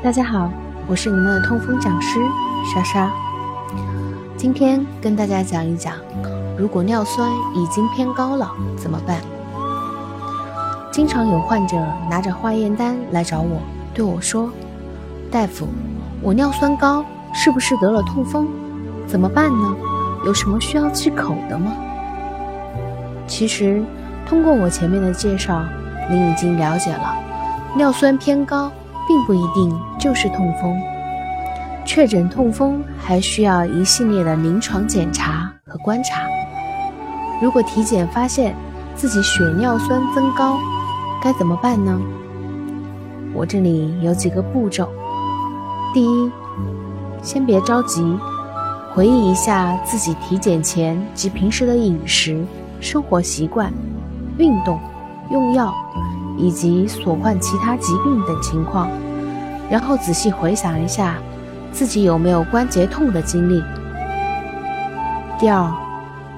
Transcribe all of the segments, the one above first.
大家好，我是你们的痛风讲师莎莎。今天跟大家讲一讲，如果尿酸已经偏高了怎么办？经常有患者拿着化验单来找我，对我说：“大夫，我尿酸高，是不是得了痛风？怎么办呢？有什么需要忌口的吗？”其实，通过我前面的介绍，您已经了解了，尿酸偏高。并不一定就是痛风，确诊痛风还需要一系列的临床检查和观察。如果体检发现自己血尿酸增高，该怎么办呢？我这里有几个步骤。第一，先别着急，回忆一下自己体检前及平时的饮食、生活习惯、运动、用药。以及所患其他疾病等情况，然后仔细回想一下自己有没有关节痛的经历。第二，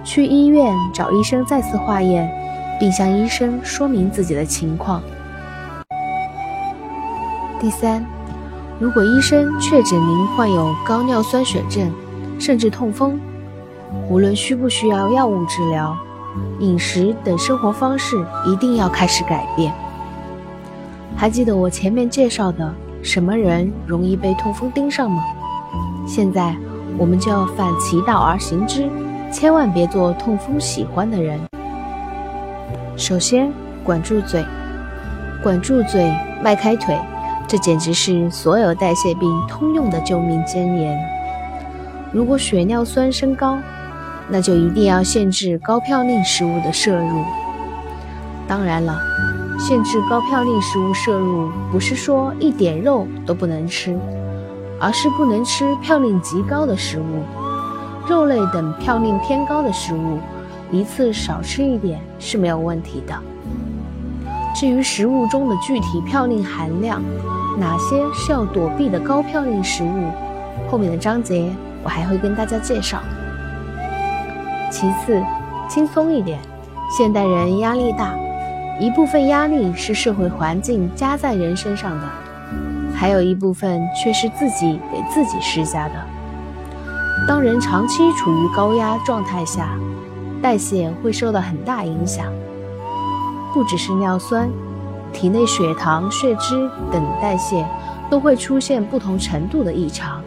去医院找医生再次化验，并向医生说明自己的情况。第三，如果医生确诊您患有高尿酸血症，甚至痛风，无论需不需要药物治疗，饮食等生活方式一定要开始改变。还记得我前面介绍的什么人容易被痛风盯上吗？现在我们就要反其道而行之，千万别做痛风喜欢的人。首先，管住嘴，管住嘴，迈开腿，这简直是所有代谢病通用的救命箴言。如果血尿酸升高，那就一定要限制高嘌呤食物的摄入。当然了。限制高嘌呤食物摄入，不是说一点肉都不能吃，而是不能吃嘌呤极高的食物，肉类等嘌呤偏高的食物，一次少吃一点是没有问题的。至于食物中的具体嘌呤含量，哪些是要躲避的高嘌呤食物，后面的章节我还会跟大家介绍。其次，轻松一点，现代人压力大。一部分压力是社会环境加在人身上的，还有一部分却是自己给自己施加的。当人长期处于高压状态下，代谢会受到很大影响，不只是尿酸，体内血糖、血脂等代谢都会出现不同程度的异常。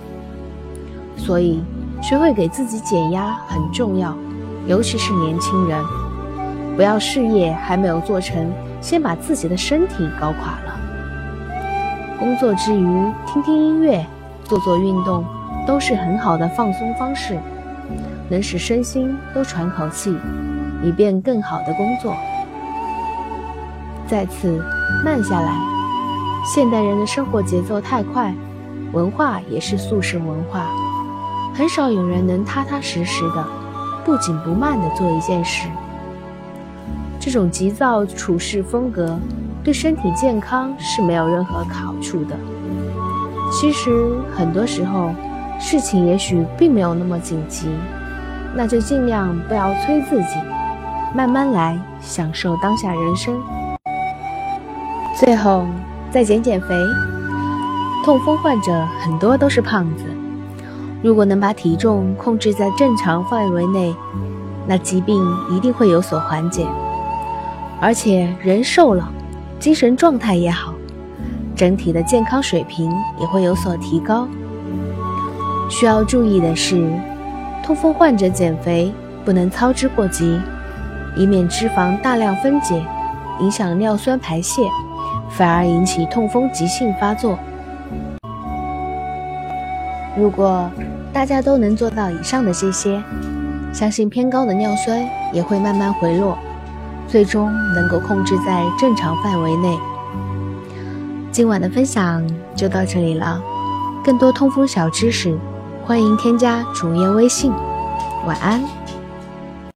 所以，学会给自己减压很重要，尤其是年轻人。不要事业还没有做成，先把自己的身体搞垮了。工作之余听听音乐、做做运动，都是很好的放松方式，能使身心都喘口气，以便更好的工作。再次慢下来，现代人的生活节奏太快，文化也是速食文化，很少有人能踏踏实实的、不紧不慢的做一件事。这种急躁处事风格对身体健康是没有任何好处的。其实很多时候，事情也许并没有那么紧急，那就尽量不要催自己，慢慢来，享受当下人生。最后再减减肥。痛风患者很多都是胖子，如果能把体重控制在正常范围内，那疾病一定会有所缓解。而且人瘦了，精神状态也好，整体的健康水平也会有所提高。需要注意的是，痛风患者减肥不能操之过急，以免脂肪大量分解，影响尿酸排泄，反而引起痛风急性发作。如果大家都能做到以上的这些，相信偏高的尿酸也会慢慢回落。最终能够控制在正常范围内。今晚的分享就到这里了，更多通风小知识，欢迎添加主页微信。晚安。